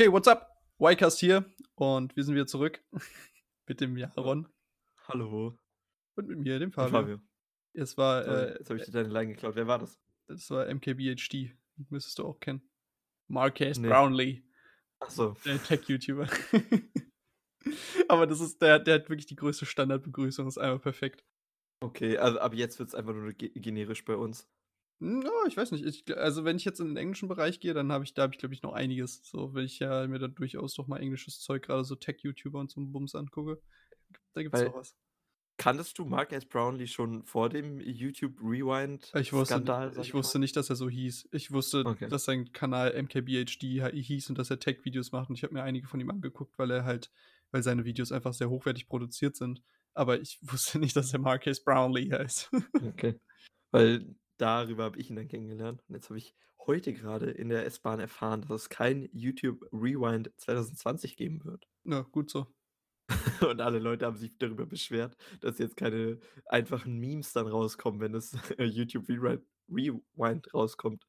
Okay, what's up? Ycast hier und wir sind wieder zurück mit dem Jaron Hallo. und mit mir, dem Fabio. Fabio. Es war, äh, jetzt habe ich dir deine Line geklaut. Wer war das? es war MKBHD, müsstest du auch kennen. Marquez Nee. Brownlee, Ach so. der Tech-YouTuber. Aber das ist, der, der hat wirklich die größte Standardbegrüßung, ist einmal perfekt. Okay, also ab jetzt wird es einfach nur ge generisch bei uns. Hm, Ja, ich weiß nicht. Ich, also wenn ich jetzt in den englischen Bereich gehe, dann habe ich, da habe ich, glaube ich, noch einiges. So, wenn ich ja mir da durchaus doch mal englisches Zeug, gerade so Tech-YouTuber und so einen Bums angucke. Da gibt es Weil- noch was. Kanntest du Marcus Brownlee schon vor dem YouTube Rewind Ich wusste, Skandal? sag ich wusste nicht, dass er so hieß. Ich wusste, Okay. dass sein Kanal MKBHD hi- hieß und dass er Tech-Videos macht. Und ich habe mir einige von ihm angeguckt, weil er halt, weil seine Videos einfach sehr hochwertig produziert sind. Aber ich wusste nicht, dass er Marcus Brownlee heißt. Okay. Weil darüber habe ich ihn dann kennengelernt. Und jetzt habe ich heute gerade in der S-Bahn erfahren, dass es kein YouTube Rewind 2020 geben wird. ja, gut so. Und alle Leute haben sich darüber beschwert, dass jetzt keine einfachen Memes dann rauskommen, wenn das YouTube Rewind, Rewind rauskommt.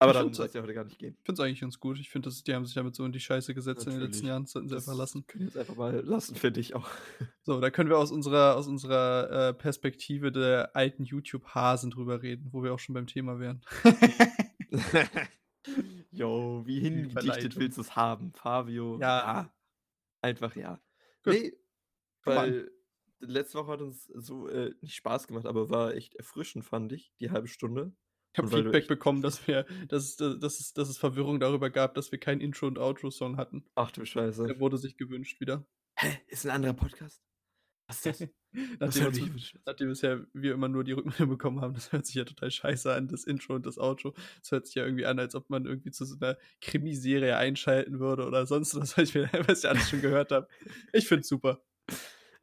Aber find's- soll es ja heute gar nicht gehen. Ich finde es eigentlich ganz gut. Ich finde, die haben sich damit so in die Scheiße gesetzt in den letzten Natürlich. Jahren. Das sollten sie Das einfach lassen. Können jetzt einfach mal lassen, finde ich auch. So, da können wir aus unserer, aus unserer äh, Perspektive der alten YouTube-Hasen drüber reden, wo wir auch schon beim Thema wären. Jo, wie hingedichtet willst du es haben, Fabio? Ja. Einfach ja. Gut. Nee, weil letzte Woche hat uns so äh, nicht Spaß gemacht, aber war echt erfrischend, fand ich, die halbe Stunde. Ich habe weil Feedback bekommen, dass wir, dass, dass, dass, es, dass es Verwirrung darüber gab, dass wir keinen Intro- und Outro-Song hatten. Ach du Scheiße. Der wurde sich gewünscht wieder. Hä? Ist ein anderer Podcast? Was ist das? Nachdem, uns, gewünscht? nachdem bisher wir immer nur die Rückmeldung bekommen haben, das hört sich ja total scheiße an, das Intro und das Outro. Das hört sich ja irgendwie an, als ob man irgendwie zu so einer Krimiserie einschalten würde oder sonst was, was ich, mir, was ich alles schon gehört habe. Ich finde super.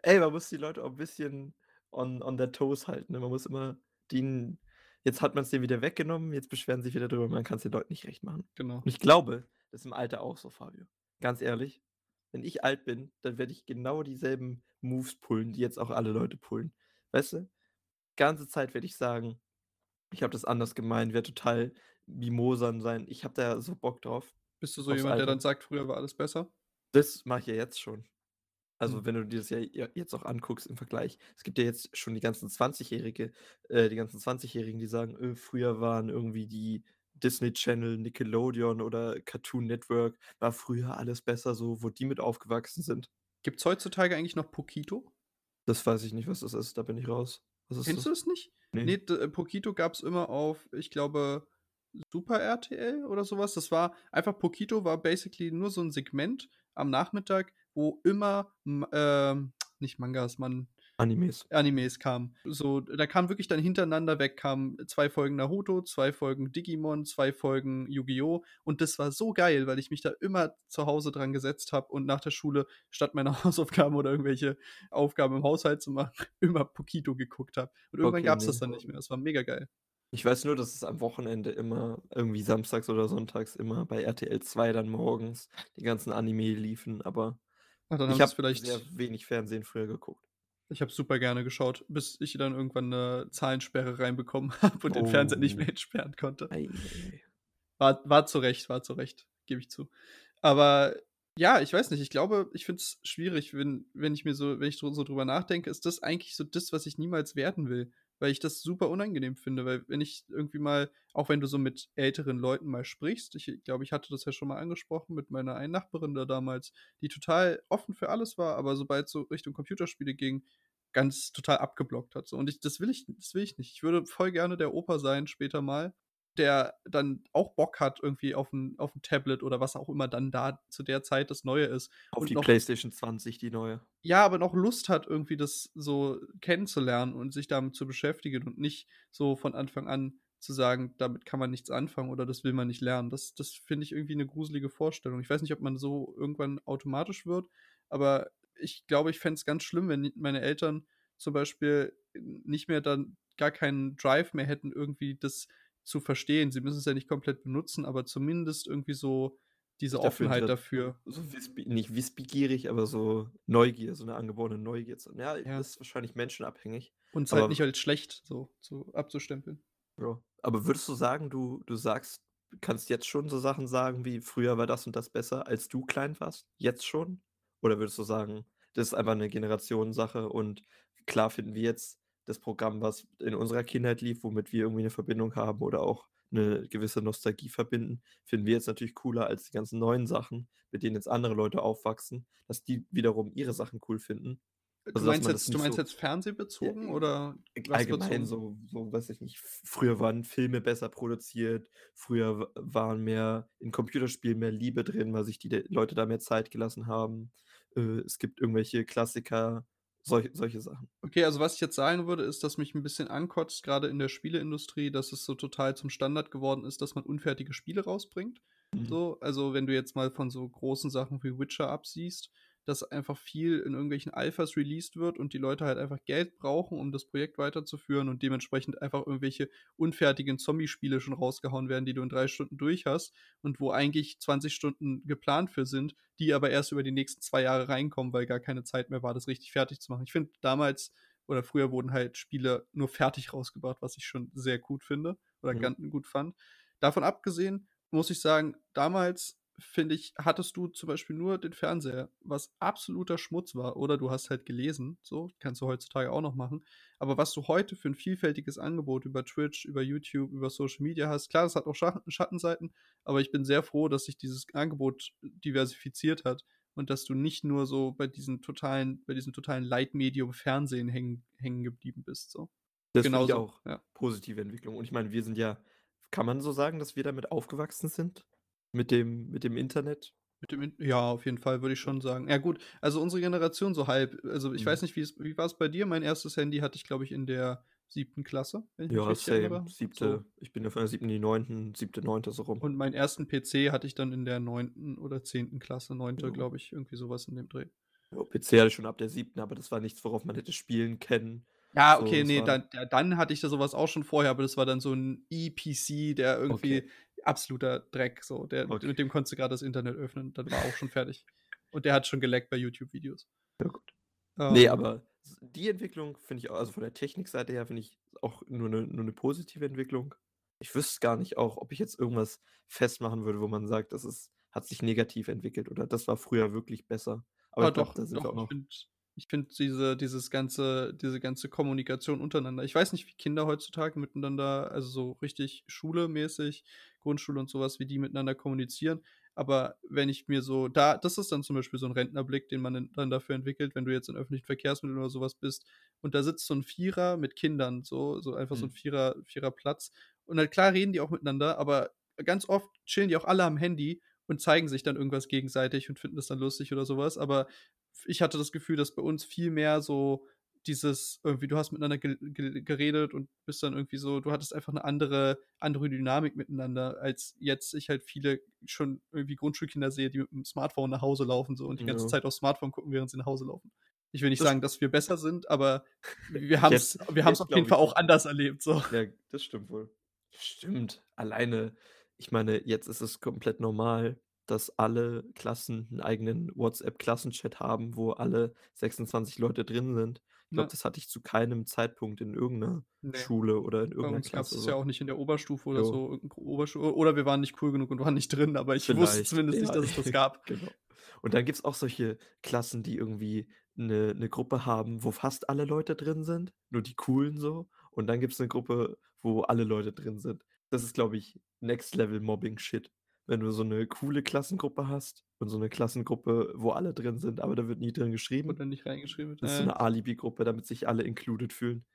Ey, man muss die Leute auch ein bisschen on, on their toes halten. Ne? Man muss immer den. Jetzt hat man es denen wieder weggenommen, jetzt beschweren sie sich wieder drüber, man kann es den Leuten nicht recht machen. Genau. Und ich glaube, das ist im Alter auch so, Fabio. Ganz ehrlich, wenn ich alt bin, dann werde ich genau dieselben Moves pullen, die jetzt auch alle Leute pullen. Weißt du? Ganze Zeit werde ich sagen, ich habe das anders gemeint, werde total mimosern sein. Ich habe da so Bock drauf. Bist du so jemand, der Alter. dann sagt, früher war alles besser? Das mache ich ja jetzt schon. Also, Hm. wenn du dir das ja jetzt auch anguckst im Vergleich. Es gibt ja jetzt schon die ganzen 20-Jährige, äh, die ganzen 20-Jährigen, die sagen, äh, früher waren irgendwie die Disney Channel, Nickelodeon oder Cartoon Network, war früher alles besser, so, wo die mit aufgewachsen sind. Gibt es heutzutage eigentlich noch Pokito? Das weiß ich nicht, was das ist, da bin ich raus. Was ist Kennst du das? es nicht? Nee. Nee, äh, Pokito gab es immer auf, ich glaube, Super RTL oder sowas. Das war einfach, Pokito war basically nur so ein Segment am Nachmittag, wo immer, ähm, nicht Mangas, man, Animes. Animes kamen. So, da kam wirklich dann hintereinander weg, kamen zwei Folgen Naruto, zwei Folgen Digimon, zwei Folgen Yu-Gi-Oh! Und das war so geil, weil ich mich da immer zu Hause dran gesetzt habe und nach der Schule, statt meine Hausaufgaben oder irgendwelche Aufgaben im Haushalt zu machen, immer Pokito geguckt habe. Und irgendwann Okay, gab es nee. das dann nicht mehr. Das war mega geil. Ich weiß nur, dass es am Wochenende immer, irgendwie samstags oder sonntags, immer bei RTL 2 dann morgens die ganzen Anime liefen, aber Ach, dann ich habe vielleicht. sehr wenig Fernsehen früher geguckt. Ich habe super gerne geschaut, bis ich dann irgendwann eine Zahlensperre reinbekommen habe und den Fernseher nicht Oh. mehr entsperren konnte. Ei, ei. War, war zu Recht, war zu Recht, gebe ich zu. Aber ja, ich weiß nicht, ich glaube, ich finde es schwierig, wenn, wenn ich mir so, wenn ich so drüber nachdenke, ist das eigentlich so das, was ich niemals werden will. Weil ich das super unangenehm finde, weil wenn ich irgendwie mal, auch wenn du so mit älteren Leuten mal sprichst, ich glaube, ich hatte das ja schon mal angesprochen mit meiner einen Nachbarin da damals, die total offen für alles war, aber sobald so Richtung Computerspiele ging, ganz total abgeblockt hat. So. Und ich, das will ich, das will ich nicht. Ich würde voll gerne der Opa sein, später mal, der dann auch Bock hat, irgendwie auf ein, auf ein Tablet oder was auch immer dann da zu der Zeit das Neue ist. Auf Und die noch- PlayStation 20, die neue. Ja, aber noch Lust hat, irgendwie das so kennenzulernen und sich damit zu beschäftigen und nicht so von Anfang an zu sagen, damit kann man nichts anfangen oder das will man nicht lernen. Das, das finde ich irgendwie eine gruselige Vorstellung. Ich weiß nicht, ob man so irgendwann automatisch wird, aber ich glaube, ich fände es ganz schlimm, wenn meine Eltern zum Beispiel nicht mehr dann gar keinen Drive mehr hätten, irgendwie das zu verstehen. Sie müssen es ja nicht komplett benutzen, aber zumindest irgendwie so diese Dafür Offenheit dafür. So wissbe nicht wissbegierig, aber so Neugier, so eine angeborene Neugier. Ja, Ja. das ist wahrscheinlich menschenabhängig. Und es halt nicht als schlecht so zu, abzustempeln. Bro. Aber würdest du sagen, du, du sagst kannst jetzt schon so Sachen sagen wie: „Früher war das und das besser, als du klein warst“, jetzt schon? Oder würdest du sagen, das ist einfach 'ne Generationssache und klar finden wir jetzt das Programm, was in unserer Kindheit lief, womit wir irgendwie 'ne Verbindung haben oder auch 'ne gewisse Nostalgie verbinden, finden wir jetzt natürlich cooler als die ganzen neuen Sachen, mit denen jetzt andere Leute aufwachsen, dass die wiederum ihre Sachen cool finden. Du Also, dass meinst jetzt du meinst so jetzt Ja, fernsehbezogen äh, oder allgemein bezogen? so so, weiß ich nicht, früher waren Filme besser produziert, früher waren mehr in Computerspielen mehr Liebe drin, weil sich die Leute da mehr Zeit gelassen haben. Äh, es gibt irgendwelche Klassiker, solch solche Sachen. Okay, also, was ich jetzt sagen würde, ist, dass mich 'n bisschen ankotzt, grade in der Spieleindustrie, dass es so total zum Standard geworden ist, dass man unfertige Spiele rausbringt, Mhm. so. Also, wenn du jetzt mal von so großen Sachen wie Witcher absiehst, dass einfach viel in irgendwelchen Alphas released wird und die Leute halt einfach Geld brauchen, um das Projekt weiterzuführen und dementsprechend einfach irgendwelche unfertigen Zombiespiele schon rausgehauen werden, die du in 3 Stunden durch hast und wo eigentlich 20 Stunden geplant für sind, die aber erst über die nächsten 2 Jahre reinkommen, weil gar keine Zeit mehr war, das richtig fertig zu machen. Ich finde, damals oder früher wurden halt Spiele nur fertig rausgebracht, was ich schon sehr gut finde oder Mhm. gan gut fand. Davon abgesehen muss ich sagen, damals, finde ich, hattest du zum Beispiel nur den Fernseher, was absoluter Schmutz war, oder du hast halt gelesen, so, kannst du heutzutage auch noch machen. Aber was du heute für 'n vielfältiges Angebot über Twitch, über YouTube, über Social Media hast klar, das hat auch Scha Schattenseiten, aber ich bin sehr froh, dass sich dieses Angebot diversifiziert hat und dass du nicht nur so bei diesen totalen bei diesem totalen Leitmedium Fernsehen hängen hängen geblieben bist, so. Das finde ich auch ja. positive Entwicklung. Und ich meine, wir sind ja kann man so sagen, dass wir damit aufgewachsen sind? Mit dem mit dem Internet? Mit dem In ja, auf jeden Fall, würde ich schon sagen. Ja gut, also, unsere Generation so halb. Also, ich weiß Mhm. nicht, wie es wie war's bei dir? Mein 1. Handy hatte ich, glaube ich, in der 7. Klasse, Ja, same. erinnere, 7. so. Ich bin ja von der 7. in die 9., 7., 9. so rum. Und meinen 1. PC hatte ich dann in der 9. oder 10. Klasse, 9., Ja. glaube ich, irgendwie so was in dem Dreh. Ja, PC hatte ich schon ab der 7., aber das war nichts, worauf man hätte spielen können. Ja, So, okay, das ne, war dann dann hatte ich da so was auch schon vorher, aber das war dann so 'n E-PC, der Okay. Absoluter Dreck so. Der Okay. mit dem konntest du grad das Internet öffnen, dann war auch schon fertig. Und der hat schon geleckt bei YouTube-Videos. Ja gut. Ähm aber s die Entwicklung finde ich also, von der Technikseite her finde ich auch nur 'ne nur 'ne positive Entwicklung. Ich wüsste gar nicht auch, ob ich jetzt irgendwas festmachen würde, wo man sagt, das ist hat sich negativ entwickelt oder das war früher wirklich besser. Aber Ah, ich glaube, doch, da sind wir doch, auch ich noch finde ich finde diese dieses ganze diese ganze Kommunikation untereinander ich weiß nicht, wie Kinder heutzutage miteinander also, so richtig Schule-mäßig, Grundschule und so was, wie die miteinander kommunizieren. Aber wenn ich mir so da das ist dann zum Beispiel so 'n Rentnerblick, den man dann dann dafür entwickelt, wenn du jetzt in öffentlichen Verkehrsmitteln oder so was bist und da sitzt so 'n Vierer mit Kindern, so so einfach so 'n Mhm. Vierer Viererplatz. Und halt klar reden die auch miteinander, aber ganz oft chillen die auch alle am Handy und zeigen sich dann irgendwas gegenseitig und finden das dann lustig oder so was. Aber ich hatte das Gefühl, dass bei uns viel mehr so dieses irgendwie du hast miteinander gel gel geredet und bist dann irgendwie so du hattest einfach 'ne andere andere Dynamik miteinander, als jetzt ich halt viele schon irgendwie Grundschulkinder sehe, die mit'm Smartphone nach Hause laufen so und die ganze Ja. Zeit aufs Smartphone gucken, während sie nach Hause laufen. Ich will nicht Das sagen, dass wir besser sind, aber wir haben's Jetzt wir haben's auf jeden Fall auch anders erlebt, so. Ja, das stimmt wohl. Stimmt. Alleine ich meine, jetzt ist es komplett normal, dass alle Klassen 'n eigenen WhatsApp-Klassenchat haben, wo alle 26 Leute drin sind. Ich glaube, Ja. das hatte ich zu keinem Zeitpunkt in irgend 'ner Ne. Schule oder in Bei irgend 'ner uns Klasse das ja so. auch nicht in der Oberstufe oder Jo. so, Oberschul oder wir waren nicht cool genug und waren nicht drin, aber ich wusste Vielleicht, zumindest nicht, ja, dass es das gab. genau. Und dann gibt's auch solche Klassen, die irgendwie 'ne 'ne Gruppe haben, wo fast alle Leute drin sind, nur die Coolen so. Und dann gibt's 'ne Gruppe, wo alle Leute drin sind. Das ist, glaube ich, Next Level Mobbing Shit. Wenn du so 'ne coole Klassengruppe hast und so 'ne Klassengruppe, wo alle drin sind, aber da wird nie drin geschrieben. Wurde nicht reingeschrieben wird, Das ist so äh 'ne Alibi-Gruppe, damit sich alle included fühlen.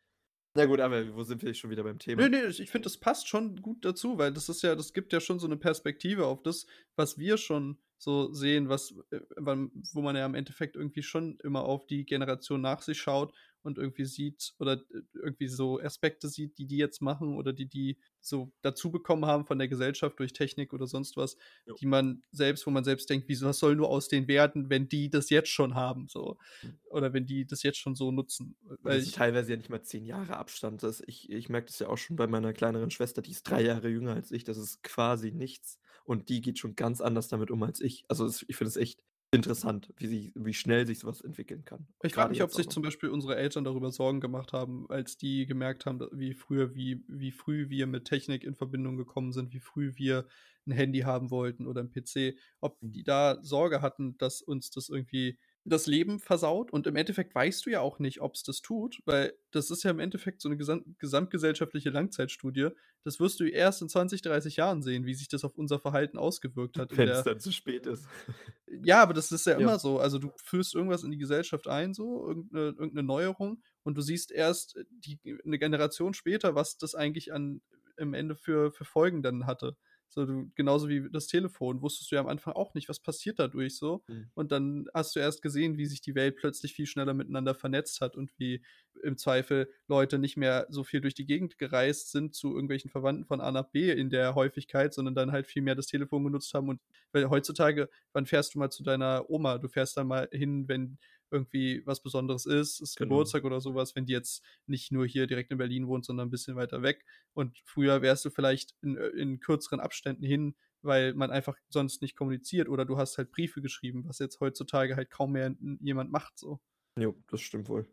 Na gut, aber wo sind wir schon wieder beim Thema? ne, ich ich finde, das passt schon gut dazu, weil das ist ja das gibt ja schon so 'ne Perspektive auf das, was wir schon so sehen, was äh, wo man ja im Endeffekt irgendwie schon immer auf die Generation nach sich schaut und irgendwie sieht oder äh, irgendwie so Aspekte sieht, die die jetzt machen oder die die so dazu bekommen haben von der Gesellschaft durch Technik oder sonst was, Jo. die man selbst wo man selbst denkt: „Wieso was soll nur aus denen werden, wenn die das jetzt schon haben“, so. Mhm. Oder wenn die das jetzt schon so nutzen. Und Weil ich teilweise ja nicht mal 10 Jahre Abstand. Das ich ich merke das ja auch schon bei meiner kleineren Schwester, die ist 3 Jahre jünger als ich. Das ist quasi nichts. Und die geht schon ganz anders damit um als ich. Also, es ich finde es echt interessant, wie sich wie schnell sich so was entwickeln kann. Ich frage mich, ob sich zum Beispiel unsere Eltern darüber Sorgen gemacht haben, als die gemerkt haben, wie früher wie wie früh wir mit Technik in Verbindung gekommen sind, wie früh wir 'n Handy haben wollten oder 'n PC. Ob Mhm. die da Sorge hatten, dass uns das irgendwie das Leben versaut und im Endeffekt weißt du ja auch nicht, ob's das tut, weil das ist ja im Endeffekt so 'ne gesam gesamtgesellschaftliche Langzeitstudie. Das wirst du erst in 20, 30 Jahren sehen, wie sich das auf unser Verhalten ausgewirkt hat in Wenn's der dann zu spät ist. Ja, aber das ist ja Ja. immer so. Also, du führst irgendwas in die Gesellschaft ein so, irgend 'ne irgend 'ne Neuerung und du siehst erst, äh, die 'ne Generation später, was das eigentlich an im Ende für für Folgen dann hatte. So, du genauso wie das Telefon wusstest du ja am Anfang auch nicht, was passiert dadurch so. Mhm. Und dann hast du erst gesehen, wie sich die Welt plötzlich viel schneller miteinander vernetzt hat und wie im Zweifel Leute nicht mehr so viel durch die Gegend gereist sind zu irgendwelchen Verwandten von A nach B in der Häufigkeit, sondern dann halt viel mehr das Telefon genutzt haben und weil heutzutage wann fährst du mal zu deiner Oma? Du fährst da mal hin, wenn irgendwie was Besonderes ist, ist Genau. Geburtstag oder so was, wenn die jetzt nicht nur hier direkt in Berlin wohnt, sondern 'n bisschen weiter weg. Und früher wärst du vielleicht in äh, in kürzeren Abständen hin, weil man einfach sonst nicht kommuniziert oder du hast halt Briefe geschrieben, was jetzt heutzutage halt kaum mehr jemand macht so. Jo, das stimmt wohl.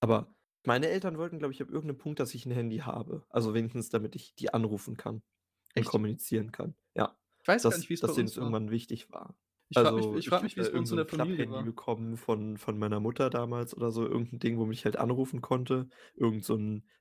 Aber meine Eltern wollten, glaube ich, ab irgend 'nem Punkt, dass ich 'n Handy habe. Also, wenigstens damit ich die anrufen kann und Echt? kommunizieren kann. Ja, Ich weiß gar dass nicht, wie's bei dass denen das war. irgendwann wichtig war. Ich frage mich Also, ich frage habe mich, da wie's bei uns in der Familie war. bekommen von von meiner Mutter damals oder so, irgend 'n Ding, womit ich halt anrufen konnte, irgend so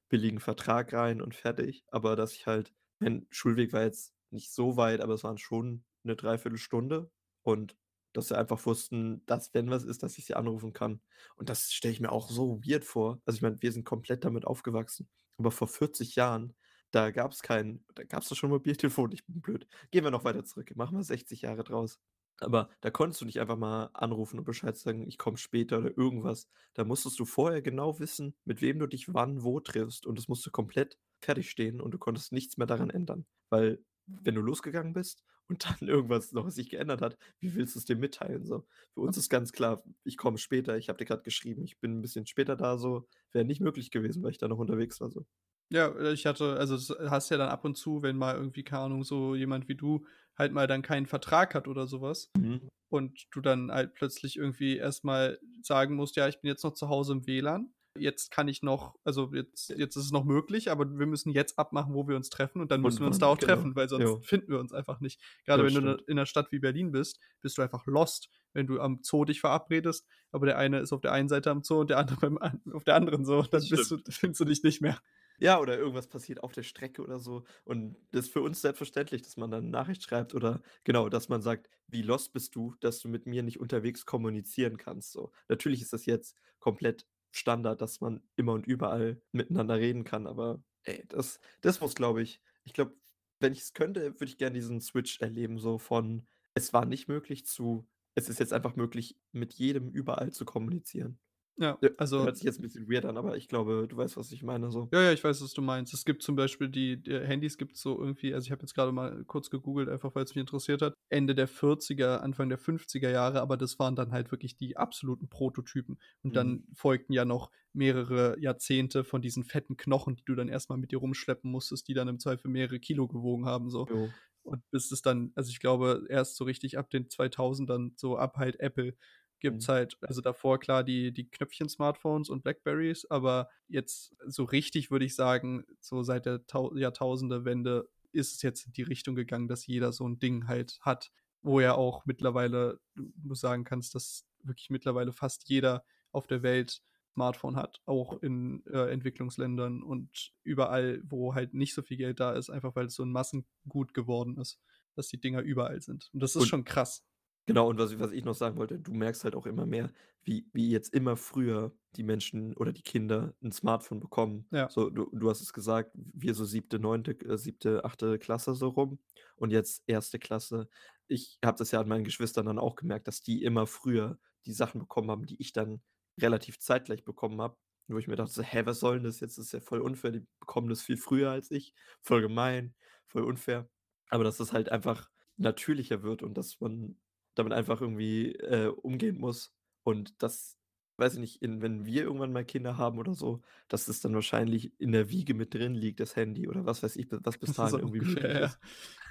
billigen Vertrag rein und fertig. Aber dass ich halt mein Schulweg war jetzt nicht so weit, aber es waren schon 'ne 3/4 Stunde und dass sie einfach wussten, dass, wenn was ist, dass ich sie anrufen kann. Und das stelle ich mir auch so weird vor. Also, ich meine, wir sind komplett damit aufgewachsen. Aber vor 40 Jahren, da gab's kein da gab's doch schon Mobiltelefon, ich bin blöd. Gehen wir noch weiter zurück, machen wir 60 Jahre draus. Aber da konntest du nicht einfach mal anrufen und Bescheid sagen: „Ich komme später“ oder irgendwas. Da musstest du vorher genau wissen, mit wem du dich wann wo triffst und es musste komplett fertig stehen und du konntest nichts mehr daran ändern. Weil, wenn du losgegangen bist und dann irgendwas noch sich geändert hat, wie willst du's dem mitteilen so? Für uns ist ganz klar: „Ich komme später, ich habe dir grad geschrieben, ich bin 'n bisschen später da“, so. Wäre nicht möglich gewesen, weil ich da noch unterwegs war so. Ja, äh, ich hatte also, das hast ja dann ab und zu, wenn mal irgendwie, keine Ahnung, so jemand wie du halt mal dann keinen Vertrag hat oder so was Mhm. und du dann halt plötzlich irgendwie erst mal sagen musst: „Ja, ich bin jetzt noch zu Hause im WLAN. Jetzt kann ich noch also, jetzt jetzt ist es noch möglich, aber wir müssen jetzt abmachen, wo wir uns treffen und dann müssen Und wir uns da auch genau. treffen, weil sonst Jo. finden wir uns einfach nicht.“ Grade Das wenn du stimmt. in 'ner in 'ner Stadt wie Berlin bist, bist du einfach lost, wenn du am Zoo dich verabredest, aber der eine ist auf der einen Seite am Zoo und der andere beim auf der anderen so, dann du findest du dich nicht mehr. Ja, oder irgendwas passiert auf der Strecke oder so. Und das ist für uns selbstverständlich, dass man dann 'ne Nachricht schreibt oder genau, dass man sagt: „Wie lost bist du, dass du mit mir nicht unterwegs kommunizieren kannst“, so. Natürlich ist das jetzt komplett Standard, dass man immer und überall miteinander reden kann, aber ey, das das muss, glaube ich ich glaube, wenn ich's könnte, würde ich gern diesen Switch erleben, so von: „Es war nicht möglich“ zu: „Es ist jetzt einfach möglich, mit jedem überall zu kommunizieren.“ Ja, also hört sich jetzt 'n bisschen weird an, aber ich glaube, du weißt, was ich meine so. Ja, ja, ich weiß, was du meinst. Es gibt zum Beispiel die äh, Handys gibt's so irgendwie also, ich habe jetzt grade mal kurz gegoogelt, einfach weil's mich interessiert hat. Ende der 40er, Anfang der 50er Jahre, aber das waren dann halt wirklich die absoluten Prototypen. Und Mhm. dann folgten ja noch mehrere Jahrzehnte von diesen fetten Knochen, die du dann erst mal mit dir rumschleppen musstest, die dann im Zweifel mehrere Kilo gewogen haben so. Jo. Und bis es dann also, ich glaube, erst so richtig ab den 2000ern, so ab halt Apple, gibt's Mhm. halt also, davor klar die die Knöpfchen-Smartphones und Blackberrys, aber jetzt so richtig, würde ich sagen, so seit der Tau Jahrtausendewende ist es jetzt in die Richtung gegangen, dass jeder so 'n Ding halt hat, wo ja auch mittlerweile du sagen kannst, dass wirklich mittlerweile fast jeder auf der Welt Smartphone hat, auch in, äh, Entwicklungsländern und überall, wo halt nicht so viel Geld da ist, einfach weil's so 'n Massengut geworden ist, dass die Dinger überall sind. Und das ist Und schon krass. Genau, und was ich was ich noch sagen wollte, du merkst halt auch immer mehr, wie wie jetzt immer früher die Menschen oder die Kinder 'n Smartphone bekommen. Ja. So, du du hast es gesagt, wir so 7., 9., äh, 7., 8. Klasse so rum und jetzt 1. Klasse. Ich habe das ja an meinen Geschwistern dann auch gemerkt, dass die immer früher die Sachen bekommen haben, die ich dann relativ zeitgleich bekommen habe, wo ich mir dachte so: „Hä, was soll 'n das jetzt? Das ist ja voll unfair, die bekommen das viel früher als ich. Voll gemein, voll unfair.“ Aber dass das halt einfach natürlicher wird und dass man damit einfach irgendwie, äh, umgehen muss und dass weiß ich nicht, in wenn wir irgendwann mal Kinder haben oder so, dass das dann wahrscheinlich in der Wiege mit drin liegt, das Handy oder was weiß ich, was bis dahin So irgendwie ungefähr, ja.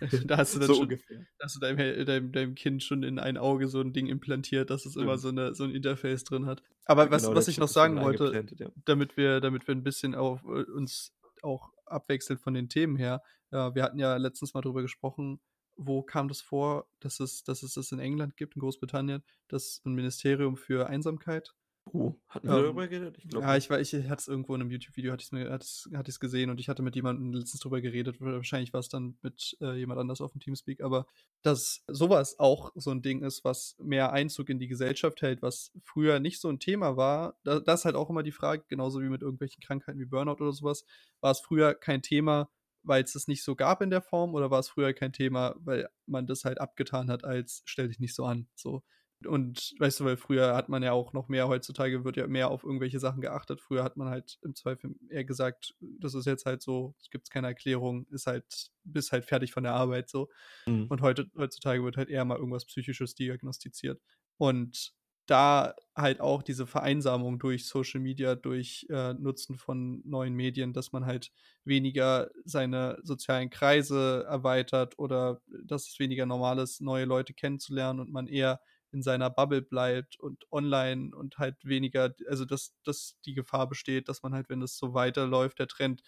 Da hast du dann So schon ungefähr. hast du deinem deinem deinem Kind schon in ein Auge so 'n Ding implantiert, dass es immer Stimmt. so 'ne so 'n Interface drin hat. Aber was Genau, was ich noch sagen wollte, ja. damit wir damit wir 'n bisschen auf äh, uns auch abwechseln von den Themen her. Äh, wir hatten ja letztens mal drüber gesprochen, wo kam das vor, dass es dass es das in England gibt, in Großbritannien, das 'n Ministerium für Einsamkeit. Oh, hatten wir Ähm, darüber geredet? Ich glaube ja, ich wei ich hatte es irgendwo in 'nem YouTube-Video hatte ich's mir hatte ich's gesehen und ich hatte mit jemandem letztens drüber geredet. Wahrscheinlich war's dann mit, äh, jemand anders aufm Teamspeak, aber dass so was auch so 'n Ding ist, was mehr Einzug in die Gesellschaft hält, was früher nicht so 'n Thema war. Da da ist halt auch immer die Frage, genauso wie mit irgendwelchen Krankheiten wie Burnout oder so was, war es früher kein Thema, weil's das nicht so gab in der Form oder war es früher kein Thema, weil man das halt abgetan hat als: „Stell dich nicht so an“, so. Und weißt du, weil früher hat man ja auch noch mehr heutzutage wird ja mehr auf irgendwelche Sachen geachtet. Früher hat man halt im Zweifel eher gesagt: „Das ist jetzt halt so, es gibt's keine Erklärung, ist halt bist halt fertig von der Arbeit“, so. Mhm. Und heute heutzutage wird halt eher mal irgendwas Psychisches diagnostiziert. Und da halt auch diese Vereinsamung durch Social Media, durch, äh, Nutzen von neuen Medien, dass man halt weniger seine sozialen Kreise erweitert oder dass es weniger normal ist, neue Leute kennenzulernen und man eher in seiner Bubble bleibt und online und halt weniger also, dass dass die Gefahr besteht, dass man halt, wenn es so weiterläuft, der Trend,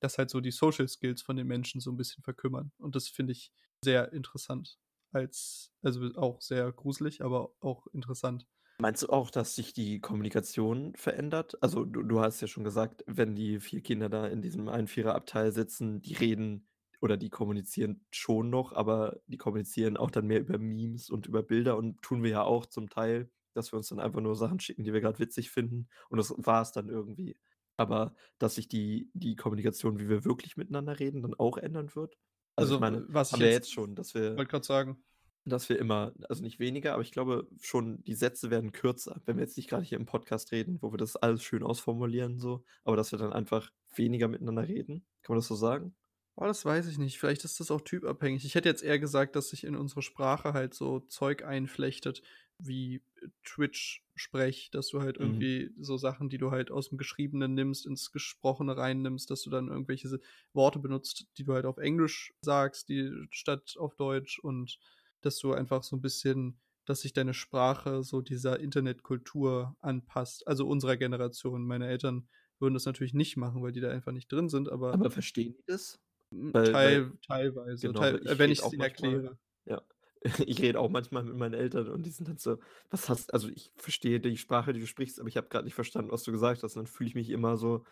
dass halt so die Social Skills von den Menschen so 'n bisschen verkümmern. Und das finde ich sehr interessant als also, auch sehr gruselig, aber auch interessant. Meinst du auch, dass sich die Kommunikation verändert? Also, du du hast ja schon gesagt, wenn die 4 Kinder da in diesem einen Viererabteil sitzen, die reden oder die kommunizieren schon noch, aber die kommunizieren auch dann mehr über Memes und über Bilder und tun wir ja auch zum Teil, dass wir uns dann einfach nur Sachen schicken, die wir grad witzig finden und das war's dann irgendwie. Aber dass sich die die Kommunikation, wie wir wirklich miteinander reden, dann auch ändern wird? Also, ich Also, meine, was ich haben wir jetzt jetzt schon, dass wir wollte grad sagen dass wir immer also, nicht weniger, aber ich glaube schon, die Sätze werden kürzer, wenn wir jetzt nicht grade hier im Podcast reden, wo wir das alles schön ausformulieren so, aber dass wir dann einfach weniger miteinander reden. Kann man das so sagen? Oh, das weiß ich nicht. Vielleicht ist das auch typabhängig. Ich hätte jetzt eher gesagt, dass sich in unsere Sprache halt so Zeug einflechtet wie Twitch-Sprech, dass du halt Mhm. irgendwie so Sachen, die du halt aus'm Geschriebenen nimmst, ins Gesprochene reinnimmst, dass du dann irgendwelche Worte benutzt, die du halt auf Englisch sagst, die statt auf Deutsch und dass du einfach so 'n bisschen dass sich deine Sprache so dieser Internetkultur anpasst, also, unserer Generation. Meine Eltern würden das natürlich nicht machen, weil die da einfach nicht drin sind, aber Aber verstehen die das? Weil weil teil teilweise, genau, teil weil ich wenn ich's auch ihnen erkläre. ja, ich rede auch manchmal mit meinen Eltern und die sind dann so: „Was hast“ also, ich verstehe die Sprache, die du sprichst, aber ich habe grad nicht verstanden, was du gesagt hast. Und dann fühle ich mich immer so: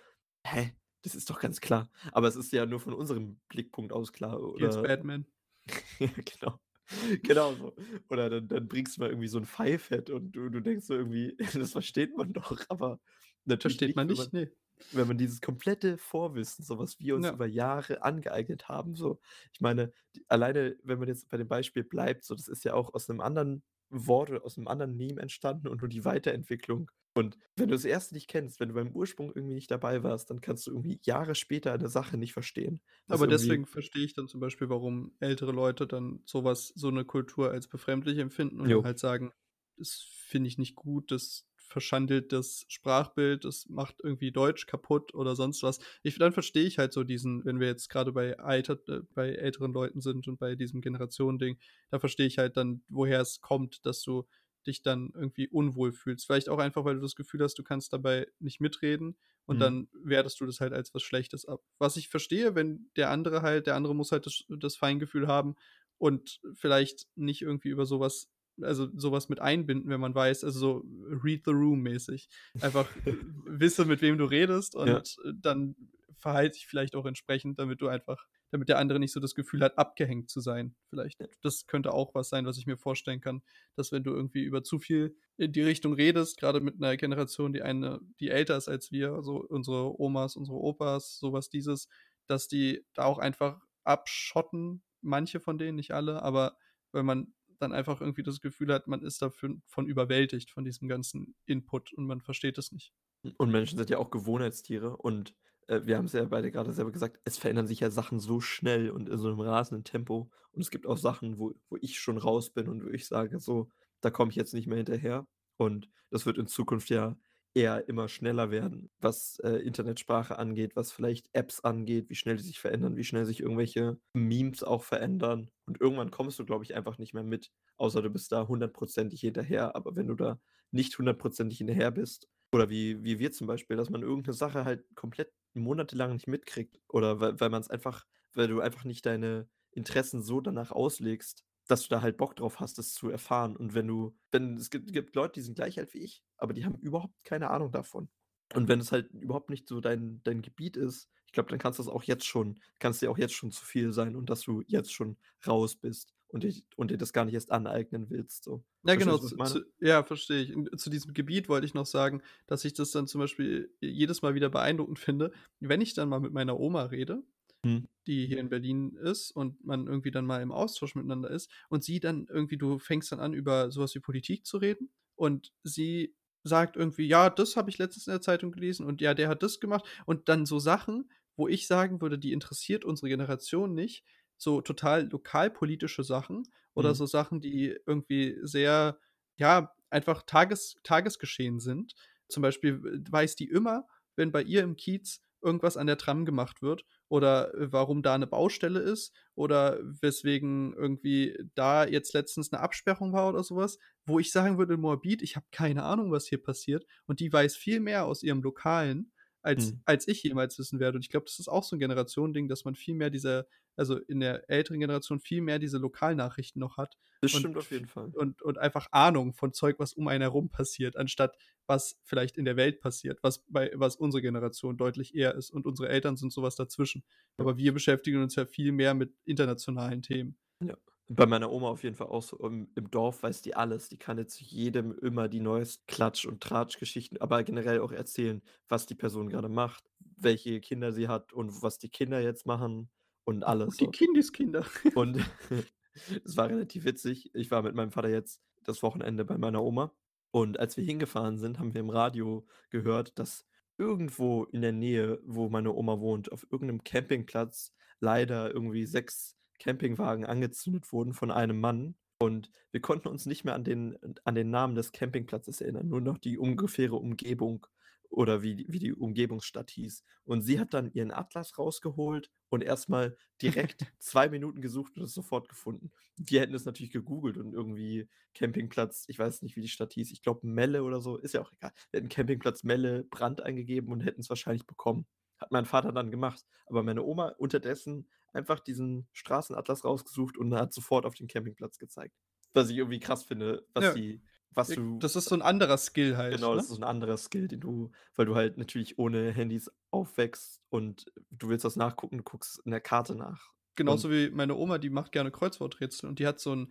„Hä? Das ist doch ganz klar.“ Aber es ist ja nur von unserem Blickpunkt aus klar oder Batman. ja, genau. Genau so. Oder dann dann bringst du mal irgendwie so 'n Pfeifett und du du denkst so irgendwie, das versteht man doch, aber natürlich Versteht man nicht? man Ne. wenn man dieses komplette Vorwissen, so was wir uns Ja. über Jahre angeeignet haben, so. Ich meine, d alleine, wenn man jetzt bei dem Beispiel bleibt, so, das ist ja auch aus 'nem anderen Wort oder aus 'nem anderen Meme entstanden und nur die Weiterentwicklung. Und wenn du das erste nicht kennst, wenn du beim Ursprung irgendwie nicht dabei warst, dann kannst du irgendwie Jahre später 'ne Sache nicht verstehen, Aber deswegen verstehe ich dann zum Beispiel, warum ältere Leute dann so was so 'ne Kultur als befremdlich empfinden und halt sagen: „Das finde ich nicht gut, das verschandelt das Sprachbild, das macht irgendwie Deutsch kaputt“ oder sonst was. Ich dann verstehe ich halt so diesen wenn wir jetzt grade bei Alter äh, bei älteren Leuten sind und bei diesem Generationending, da verstehe ich halt dann, woher es kommt, dass du dich dann irgendwie unwohl fühlst. Vielleicht auch einfach, weil du das Gefühl hast, du kannst dabei nicht mitreden und Mhm. dann wertest du das halt als was Schlechtes ab. Was ich verstehe, wenn der andere halt der andere muss halt das das Feingefühl haben und vielleicht nicht irgendwie über so was also, so was mit einbinden, wenn man weiß also, so read the room mäßig. Einfach wisse, mit wem du redest Ja. und dann verhalte dich vielleicht auch entsprechend, damit du einfach damit der andere nicht so das Gefühl hat, abgehängt zu sein, vielleicht. Ja. Das könnte auch was sein, was ich mir vorstellen kann, dass wenn du irgendwie über zu viel in die Richtung redest, grade mit 'ner Generation, die eine die älter ist als wir, also, unsere Omas, unsere Opas, so was dieses, dass die da auch einfach abschotten, manche von denen, nicht alle, aber wenn man dann einfach irgendwie das Gefühl hat, man ist dafür von überwältigt von diesem ganzen Input und man versteht es nicht. Und Menschen sind ja auch Gewohnheitstiere und, äh, wir haben's ja beide grade selber gesagt, es verändern sich ja Sachen so schnell und in so 'nem rasenden Tempo. Und es gibt auch Sachen, wo wo ich schon raus bin und wo ich sage so: „Da komme ich jetzt nicht mehr hinterher.“ Und das wird in Zukunft ja eher immer schneller werden, was, äh, Internetsprache angeht, was vielleicht Apps angeht, wie schnell die sich verändern, wie schnell sich irgendwelche Memes auch verändern. Und irgendwann kommst du, glaube ich, einfach nicht mehr mit, außer du bist da hundertprozentig hinterher. Aber wenn du da nicht hundertprozentig hinterher bist oder wie wie wir zum Beispiel, dass man irgend 'ne Sache halt komplett monatelang nicht mitkriegt oder weil weil man's einfach weil du einfach nicht deine Interessen so danach auslegst, dass du da halt Bock drauf hast, das zu erfahren. Und wenn du wenn es gibt gibt Leute, die sind gleich alt wie ich, aber die haben überhaupt keine Ahnung davon. Und wenn es halt überhaupt nicht so dein dein Gebiet ist, ich glaube, dann kann's das auch jetzt schon kann's dir auch jetzt schon zu viel sein und dass du jetzt schon raus bist und dich und dir das gar nicht erst aneignen willst, so. Ja, genau, Verstehst du, was zu ja, verstehe ich. Und zu diesem Gebiet wollte ich noch sagen, dass ich das dann zum Beispiel jedes Mal wieder beeindruckend finde, wenn ich dann mal mit meiner Oma rede, Mhm. die hier in Berlin ist und man irgendwie dann mal im Austausch miteinander ist und sie dann irgendwie du fängst dann an, über so was wie Politik zu reden und sie sagt irgendwie: „Ja, das habe ich letztens in der Zeitung gelesen und ja, der hat das gemacht.“ Und dann so Sachen, wo ich sagen würde, die interessiert unsere Generation nicht, so total lokalpolitische Sachen oder Mhm. so Sachen, die irgendwie sehr, ja, einfach Tages Tagesgeschehen sind. Zum Beispiel weiß die immer, wenn bei ihr im Kiez irgendwas an der Tram gemacht wird oder, äh, warum da 'ne Baustelle ist oder weswegen irgendwie da jetzt letztens 'ne Absperrung war oder so was, wo ich sagen würde Moabit: „Ich habe keine Ahnung, was hier passiert.“ Und die weiß viel mehr aus ihrem Lokalen, als Mhm. als ich jemals wissen werde. Und ich glaube, das ist auch so 'n Generationending, dass man viel mehr diese also, in der älteren Generation viel mehr diese Lokalnachrichten noch hat Das und stimmt auf jeden Fall. und und einfach Ahnung von Zeug, was um einen herum passiert, anstatt was vielleicht in der Welt passiert, was bei was unsere Generation deutlich eher ist und unsere Eltern sind so was dazwischen. Aber wir beschäftigen uns ja viel mehr mit internationalen Themen. Ja. Bei meiner Oma auf jeden Fall auch so. Im im Dorf weiß die alles. Die kann jetzt jedem immer die neuesten Klatsch und Tratsch-Geschichten, aber generell auch erzählen, was die Person grade macht, welche Kinder sie hat und was die Kinder jetzt machen und alles Und die so. Kindeskinder. Und es war relativ witzig. Ich war mit meinem Vater jetzt das Wochenende bei meiner Oma und als wir hingefahren sind, haben wir im Radio gehört, dass irgendwo in der Nähe, wo meine Oma wohnt, auf irgend 'nem Campingplatz leider irgendwie 6 Campingwagen angezündet wurden von einem Mann. Und wir konnten uns nicht mehr an den an den Namen des Campingplatzes erinnern, nur noch die ungefähre Umgebung oder wie wie die Umgebungsstadt hieß. Und sie hat dann ihren Atlas rausgeholt und erst mal direkt 2 Minuten gesucht und es sofort gefunden. Wir hätten es natürlich gegoogelt und irgendwie Campingplatz ich weiß nicht, wie die Stadt hieß, ich glaube Melle oder so, ist ja auch egal. Wir hätten Campingplatz Melle Brand eingegeben und hätten's wahrscheinlich bekommen. Hat mein Vater dann gemacht. Aber meine Oma unterdessen einfach diesen Straßenatlas rausgesucht und hat sofort auf den Campingplatz gezeigt. Was ich irgendwie krass finde, was Ja. sie was du das ist so 'n anderer Skill halt, Genau, das ne? ist so 'n anderer Skill, den du weil du halt natürlich ohne Handys aufwächst und du willst was nachgucken, du guckst in der Karte nach. Und Genauso wie meine Oma, die macht gerne Kreuzworträtsel und die hat so 'n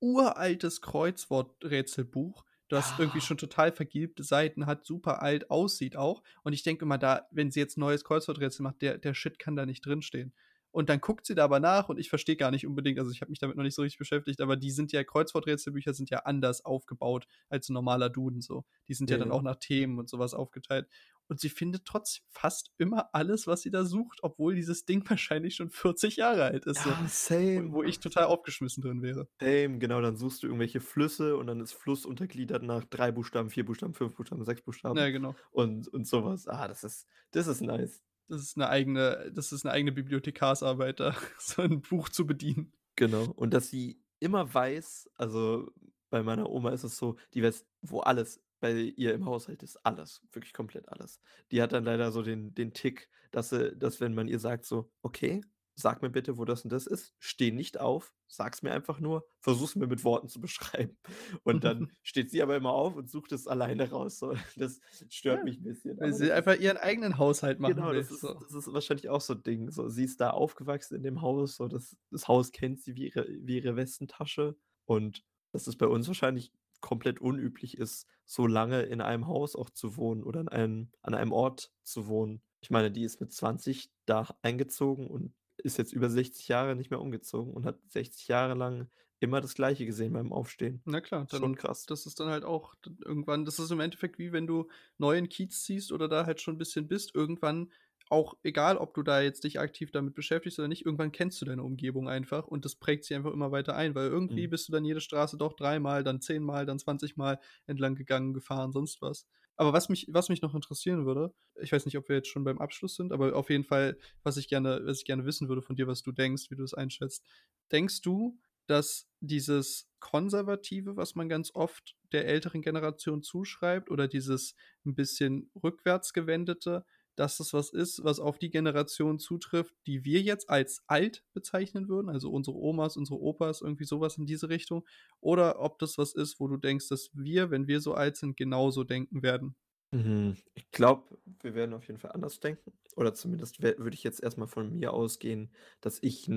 uraltes Kreuzworträtselbuch, das irgendwie Ja. schon total vergilbte Seiten hat, super alt aussieht auch. Und ich denke immer da wenn sie jetzt neues Kreuzworträtsel macht, der der Shit kann da nicht drinstehen. Und dann guckt sie da aber nach und ich verstehe gar nicht unbedingt also, ich habe mich damit noch nicht so richtig beschäftigt, aber die sind ja Kreuzworträtselbücher sind ja anders aufgebaut als 'n normaler Duden so. Die sind ja Ja, dann ja. auch nach Themen und so was aufgeteilt. Und sie findet trotzdem fast immer alles, was sie da sucht, obwohl dieses Ding wahrscheinlich schon 40 Jahre alt ist Ja, same. wo ich total aufgeschmissen drin wäre. Same, genau, dann suchst du irgendwelche Flüsse und dann ist Fluss untergliedert nach 3 Buchstaben, 4 Buchstaben, 5 Buchstaben, 6 Ja, Buchstaben genau. und und so was. Ah, das ist das ist nice. Das ist 'ne eigene das ist 'ne eigene Bibliothekarsarbeit da, so 'n Buch zu bedienen. Genau. Und dass sie immer weiß also, bei meiner Oma ist es so, die weiß, wo alles bei ihr im Haushalt ist, alles, wirklich komplett alles. Die hat dann leider so den den Tick, dass sie dass wenn man ihr sagt so: „Okay, sag mir bitte, wo das und das ist. Steh nicht auf, sag's mir einfach nur, versuch's mir mit Worten zu beschreiben.“ Und dann steht sie aber immer auf und sucht es alleine raus so. Das stört Ja, mich 'n bisschen, weil sie einfach ihren eigenen Haushalt machen Genau, will, das ist so. das ist wahrscheinlich auch so 'n Ding, so. Sie ist da aufgewachsen in dem Haus, so das das Haus kennt sie wie ihre wie ihre Westentasche und dass es bei uns wahrscheinlich komplett unüblich ist, so lange in einem Haus auch zu wohnen oder an einem an einem Ort zu wohnen. Ich meine, die ist mit 20 da eingezogen und ist jetzt über 60 Jahre nicht mehr umgezogen und hat 60 Jahre lang immer das Gleiche gesehen beim Aufstehen. Na klar, Schon dann krass. das ist dann halt auch irgendwann das ist im Endeffekt wie wenn du neu in 'n Kiez ziehst oder da halt schon 'n bisschen bist. Irgendwann auch egal, ob du da jetzt dich aktiv damit beschäftigst oder nicht, irgendwann kennst du deine Umgebung einfach und das prägt sich einfach immer weiter ein, weil irgendwie Mhm. bist du dann jede Straße doch dreimal, dann zehnmal, dann 20 Mal entlang gegangen, gefahren, sonst was. Aber was mich was mich noch interessieren würde, ich weiß nicht, ob wir jetzt schon beim Abschluss sind, aber auf jeden Fall, was ich gerne was ich gerne wissen würde von dir, was du denkst, wie du es einschätzt. Denkst du, dass dieses Konservative, was man ganz oft der älteren Generation zuschreibt oder dieses 'n bisschen rückwärtsgewendete, dass das was ist, was auf die Generation zutrifft, die wir jetzt als alt bezeichnen würden, also unsere Omas, unsere Opas, irgendwie so was in diese Richtung? Oder ob das was ist, wo du denkst, dass wir, wenn wir so alt sind, genauso denken werden? Mhm. Ich glaube, wir werden auf jeden Fall anders denken. Oder zumindest würde ich jetzt erst mal von mir ausgehen, dass ich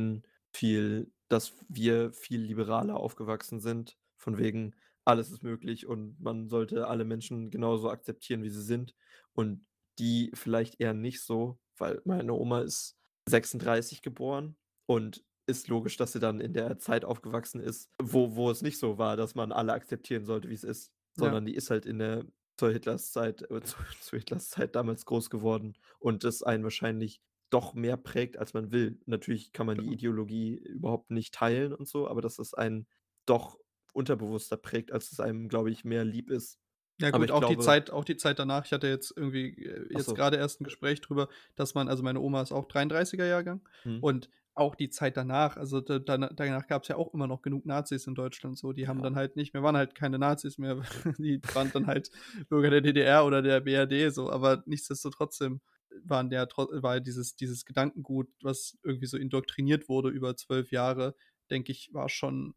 viel dass wir viel liberaler aufgewachsen sind, von wegen: „Alles ist möglich und man sollte alle Menschen genauso akzeptieren, wie sie sind.“ Und die vielleicht eher nicht so, weil meine Oma ist 36 geboren und ist logisch, dass sie dann in der Zeit aufgewachsen ist, wo wo es nicht so war, dass man alle akzeptieren sollte, wie's ist, Ja. sondern die ist halt in der zur Hitlers Zeit äh, zu zu Hitlers Zeit damals groß geworden und das einen wahrscheinlich doch mehr prägt, als man will. Natürlich kann man die Genau. Ideologie überhaupt nicht teilen und so, aber dass es einen doch unterbewusster prägt, als es einem, glaube ich, mehr lieb ist. Ja Aber gut, ich auch die glaube Zeit auch die Zeit danach. Ich hatte jetzt irgendwie, äh, jetzt so. grade erst 'n Gespräch drüber, dass man also meine Oma ist auch 33er Jahrgang Mhm. und auch die Zeit danach, also da dana danach gab's ja auch immer noch genug Nazis in Deutschland so. Die haben Ja. dann halt nicht mehr waren halt keine Nazis mehr. Die waren dann halt Bürger der DDR oder der BRD so, aber nichtsdestotrotzdem waren der tro war dieses dieses Gedankengut, was irgendwie so indoktriniert wurde über 12 Jahre, denke ich, war schon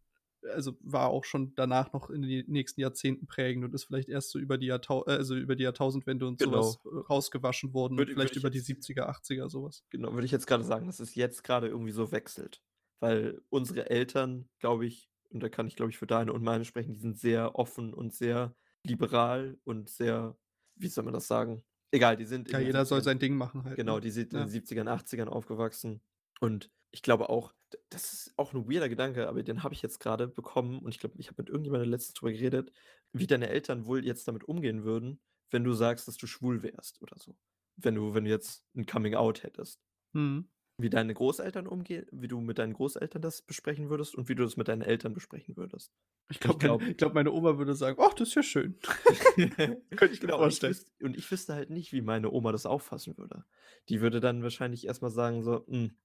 also war auch schon danach noch in den nächsten Jahrzehnten prägend und ist vielleicht erst so über die Jahrtau äh, also über die Jahrtausendwende und Genau. äh, rausgewaschen worden, Würde würde vielleicht ich über die jetzt 70er, 80er, so was. Genau, würde ich jetzt grade sagen, dass es jetzt grade irgendwie so wechselt. Weil unsere Eltern, glaube ich und da kann ich, glaube ich, für deine und meine sprechen, die sind sehr offen und sehr liberal und sehr wie soll man das sagen? Egal, die sind in Ja, jeder soll 70ern sein Ding machen halt, genau, ne? die sind in Ja. den 70ern, 80ern aufgewachsen. Und ich glaube auch, das ist auch 'n weirder Gedanke, aber den habe ich jetzt grade bekommen und ich glaube, ich habe mit irgendjemandem letztens drüber geredet, wie deine Eltern wohl jetzt damit umgehen würden, wenn du sagst, dass du schwul wärst oder so. Wenn du wenn du jetzt 'n Coming Out hättest. Mhm. Wie deine Großeltern umgehen wie du mit deinen Großeltern das besprechen würdest und wie du das mit deinen Eltern besprechen würdest. Ich glaube, ich glaube, meine Oma würde sagen: „Ach, das ist ja schön.“ Könnte ich mir Genau, und ich vorstellen. wüs und ich wüsste halt nicht, wie meine Oma das auffassen würde. Die würde dann wahrscheinlich erst mal sagen so: „Hm,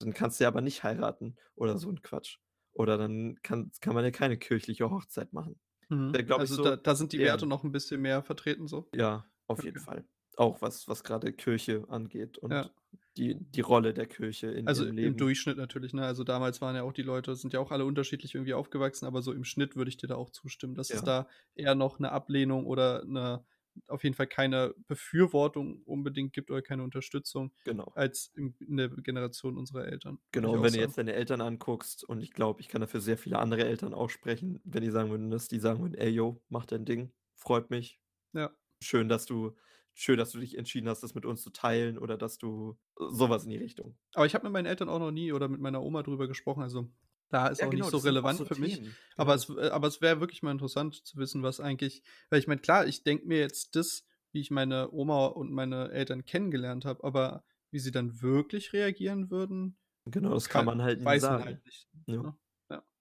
dann kannst du ja aber nicht heiraten“ oder so 'n Quatsch. Oder dann kann kann man ja keine kirchliche Hochzeit machen. Mhm. Da Also so da da sind die eher Werte noch 'n bisschen mehr vertreten so? Ja, auf jeden Okay. Fall. Auch was was grade Kirche angeht Ja. und die die Rolle der Kirche in Also im Leben. Durchschnitt natürlich, ne? Also damals waren ja auch die Leute sind ja auch alle unterschiedlich irgendwie aufgewachsen, aber so im Schnitt würde ich dir da auch zustimmen, dass es Ja. da eher noch 'ne Ablehnung oder 'ne auf jeden Fall keine Befürwortung unbedingt gibt oder keine Unterstützung Genau. als in in der Generation unserer Eltern, Genau, und wenn du sagen. jetzt deine Eltern anguckst und ich glaube, ich kann da für sehr viele andere Eltern auch sprechen, wenn die sagen würden, dass die sagen würden: „Ey, jo, mach dein Ding, freut mich. Ja. Schön, dass du schön, dass du dich entschieden hast, das mit uns zu teilen“ oder dass du so was in die Richtung. Aber ich habe mit meinen Eltern auch noch nie oder mit meiner Oma drüber gesprochen, also da ist Ja, auch nicht genau, so sind auch relevant so für mich. Themen. Aber Genau. es äh, aber es wäre wirklich mal interessant zu wissen, was eigentlich weil ich meine, klar, ich denke mir jetzt das, wie ich meine Oma und meine Eltern kennengelernt habe, aber wie sie dann wirklich reagieren würden, Genau, das kann kann man halt nie weiß man sagen. halt nicht, Ja. ne?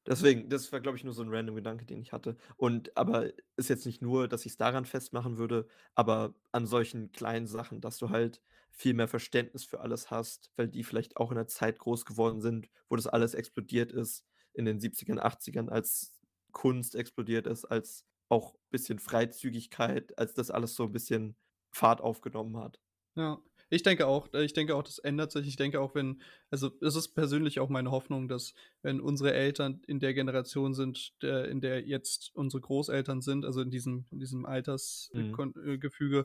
Deswegen, das war, glaube ich, nur so 'n random Gedanke, den ich hatte. Und aber ist jetzt nicht nur, dass ich's daran festmachen würde, aber an solchen kleinen Sachen, dass du halt viel mehr Verständnis für alles hast, weil die vielleicht auch in 'ner Zeit groß geworden sind, wo das alles explodiert ist in den 70ern, 80ern, als Kunst explodiert ist, als auch bisschen Freizügigkeit, als das alles so 'n bisschen Fahrt aufgenommen hat. Ja, ich denke auch äh, ich denke auch, das ändert sich. Ich denke auch, wenn also es ist persönlich auch meine Hoffnung, dass, wenn unsere Eltern in der Generation sind, der in der jetzt unsere Großeltern sind, also in diesem in diesem Alters äh, Mhm. äh,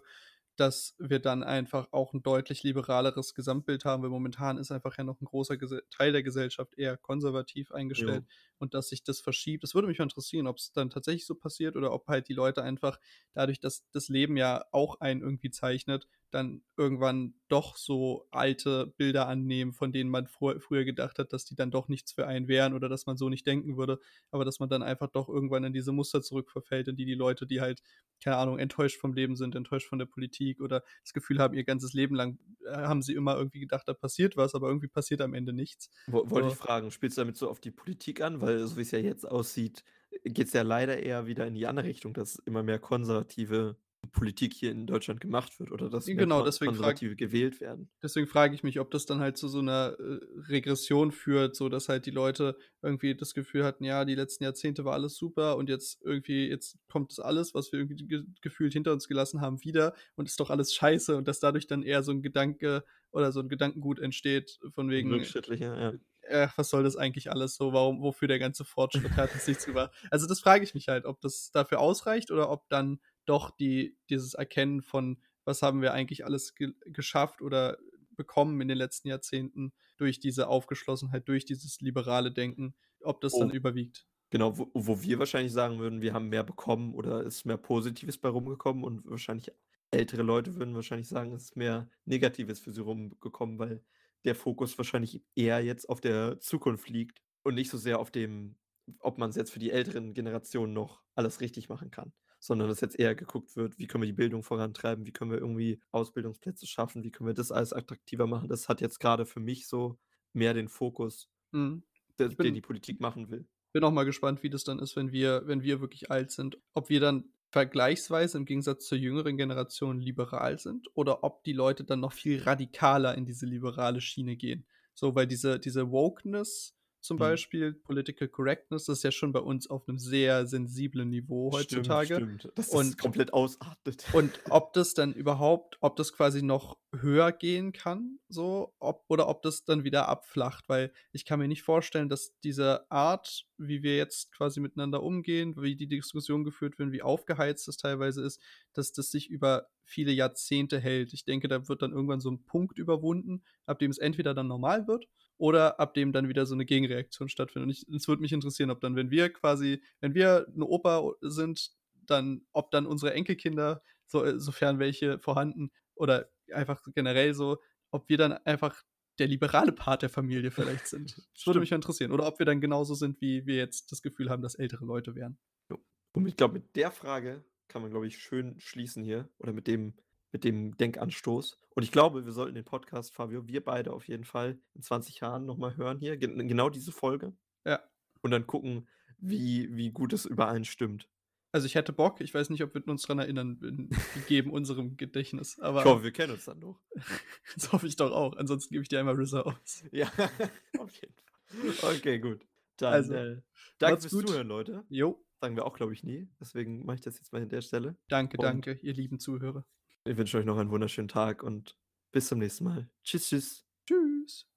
dass wir dann einfach auch 'n deutlich liberaleres Gesamtbild haben, weil momentan ist einfach ja noch 'n großer Gesell Teil der Gesellschaft eher konservativ eingestellt Jo. und dass sich das verschiebt. Es würde mich mal interessieren, ob's dann tatsächlich so passiert oder ob halt die Leute einfach dadurch, dass das Leben ja auch einen irgendwie zeichnet, dann irgendwann doch so alte Bilder annehmen, von denen man vor früher gedacht hat, dass die dann doch nichts für einen wären oder dass man so nicht denken würde, aber dass man dann einfach doch irgendwann in diese Muster zurückverfällt, in die die Leute, die halt keine Ahnung, enttäuscht vom Leben sind, enttäuscht von der Politik oder das Gefühl haben, ihr ganzes Leben lang äh, haben sie immer irgendwie gedacht, da passiert was, aber irgendwie passiert am Ende nichts. Wo, wollte So. ich fragen, spielst du damit so auf die Politik an? Weil so wie es ja jetzt aussieht, geht es ja leider eher wieder in die andere Richtung, dass immer mehr konservative Politik hier in Deutschland gemacht wird oder dass Genau, deswegen Konservative gewählt werden. Deswegen frage ich mich, ob das dann halt zu so einer äh, Regression führt, so dass halt die Leute irgendwie das Gefühl hatten, ja, die letzten Jahrzehnte war alles super und jetzt irgendwie, jetzt kommt das alles, was wir irgendwie ge gefühlt hinter uns gelassen haben, wieder und ist doch alles scheiße und dass dadurch dann eher so ein Gedanke oder so ein Gedankengut entsteht, von wegen, Rückschrittlicher, ja. äh, was soll das eigentlich alles so? Warum, wofür der ganze Fortschritt hat es nichts über. Also das frage ich mich halt, ob das dafür ausreicht oder ob dann doch die, dieses Erkennen von, was haben wir eigentlich alles ge geschafft oder bekommen in den letzten Jahrzehnten durch diese Aufgeschlossenheit, durch dieses liberale Denken, ob das dann Oh. überwiegt. Genau, wo, wo wir wahrscheinlich sagen würden, wir haben mehr bekommen oder ist mehr Positives bei rumgekommen und wahrscheinlich ältere Leute würden wahrscheinlich sagen, es ist mehr Negatives für sie rumgekommen, weil der Fokus wahrscheinlich eher jetzt auf der Zukunft liegt und nicht so sehr auf dem, ob man es jetzt für die älteren Generationen noch alles richtig machen kann, sondern dass jetzt eher geguckt wird, wie können wir die Bildung vorantreiben, wie können wir irgendwie Ausbildungsplätze schaffen, wie können wir das alles attraktiver machen. Das hat jetzt gerade für mich so mehr den Fokus, Mhm. Ich bin- den die Politik machen will. bin auch mal gespannt, wie das dann ist, wenn wir, wenn wir wirklich alt sind. Ob wir dann vergleichsweise im Gegensatz zur jüngeren Generation liberal sind oder ob die Leute dann noch viel radikaler in diese liberale Schiene gehen. So, weil diese, diese Wokeness zum Mhm. Beispiel, Political Correctness, das ist ja schon bei uns auf einem sehr sensiblen Niveau heutzutage. Stimmt, stimmt. Dass Und- das komplett ausartet. Und ob das dann überhaupt, ob das quasi noch höher gehen kann, so, ob, oder ob das dann wieder abflacht, weil ich kann mir nicht vorstellen, dass diese Art, wie wir jetzt quasi miteinander umgehen, wie die Diskussion geführt wird, wie aufgeheizt das teilweise ist, dass das sich über viele Jahrzehnte hält. Ich denke, da wird dann irgendwann so ein Punkt überwunden, ab dem es entweder dann normal wird oder ab dem dann wieder so eine Gegenreaktion stattfindet. Und es würde mich interessieren, ob dann, wenn wir quasi, wenn wir eine Opa sind, dann, ob dann unsere Enkelkinder, so, äh, sofern welche vorhanden, oder einfach generell so, ob wir dann einfach der liberale Part der Familie vielleicht sind. Das würde mich interessieren. Oder ob wir dann genauso sind, wie wir jetzt das Gefühl haben, dass ältere Leute wären. Und ich glaube, mit der Frage kann man, glaube ich, schön schließen hier. Oder mit dem, mit dem Denkanstoß. Und ich glaube, wir sollten den Podcast, Fabio, wir beide auf jeden Fall in 20 Jahren nochmal hören hier. Gen genau diese Folge. Ja. Und dann gucken, wie, wie gut es übereinstimmt. Also ich hätte Bock, ich weiß nicht, ob wir uns daran erinnern, in gegeben unserem Gedächtnis. Aber Ich hoffe, wir kennen uns dann noch. das hoffe ich doch auch. Ansonsten gebe ich dir einmal RZA aus. Ja, auf jeden Fall. Okay, gut. Dann Also, äh, danke fürs gut. Zuhören, Leute. Jo, Sagen wir auch, glaube ich, nie. Deswegen mache ich das jetzt mal an der Stelle. danke, Und- danke, ihr lieben Zuhörer. Ich wünsche euch noch einen wunderschönen Tag und bis zum nächsten Mal. Tschüss, tschüss. Tschüss.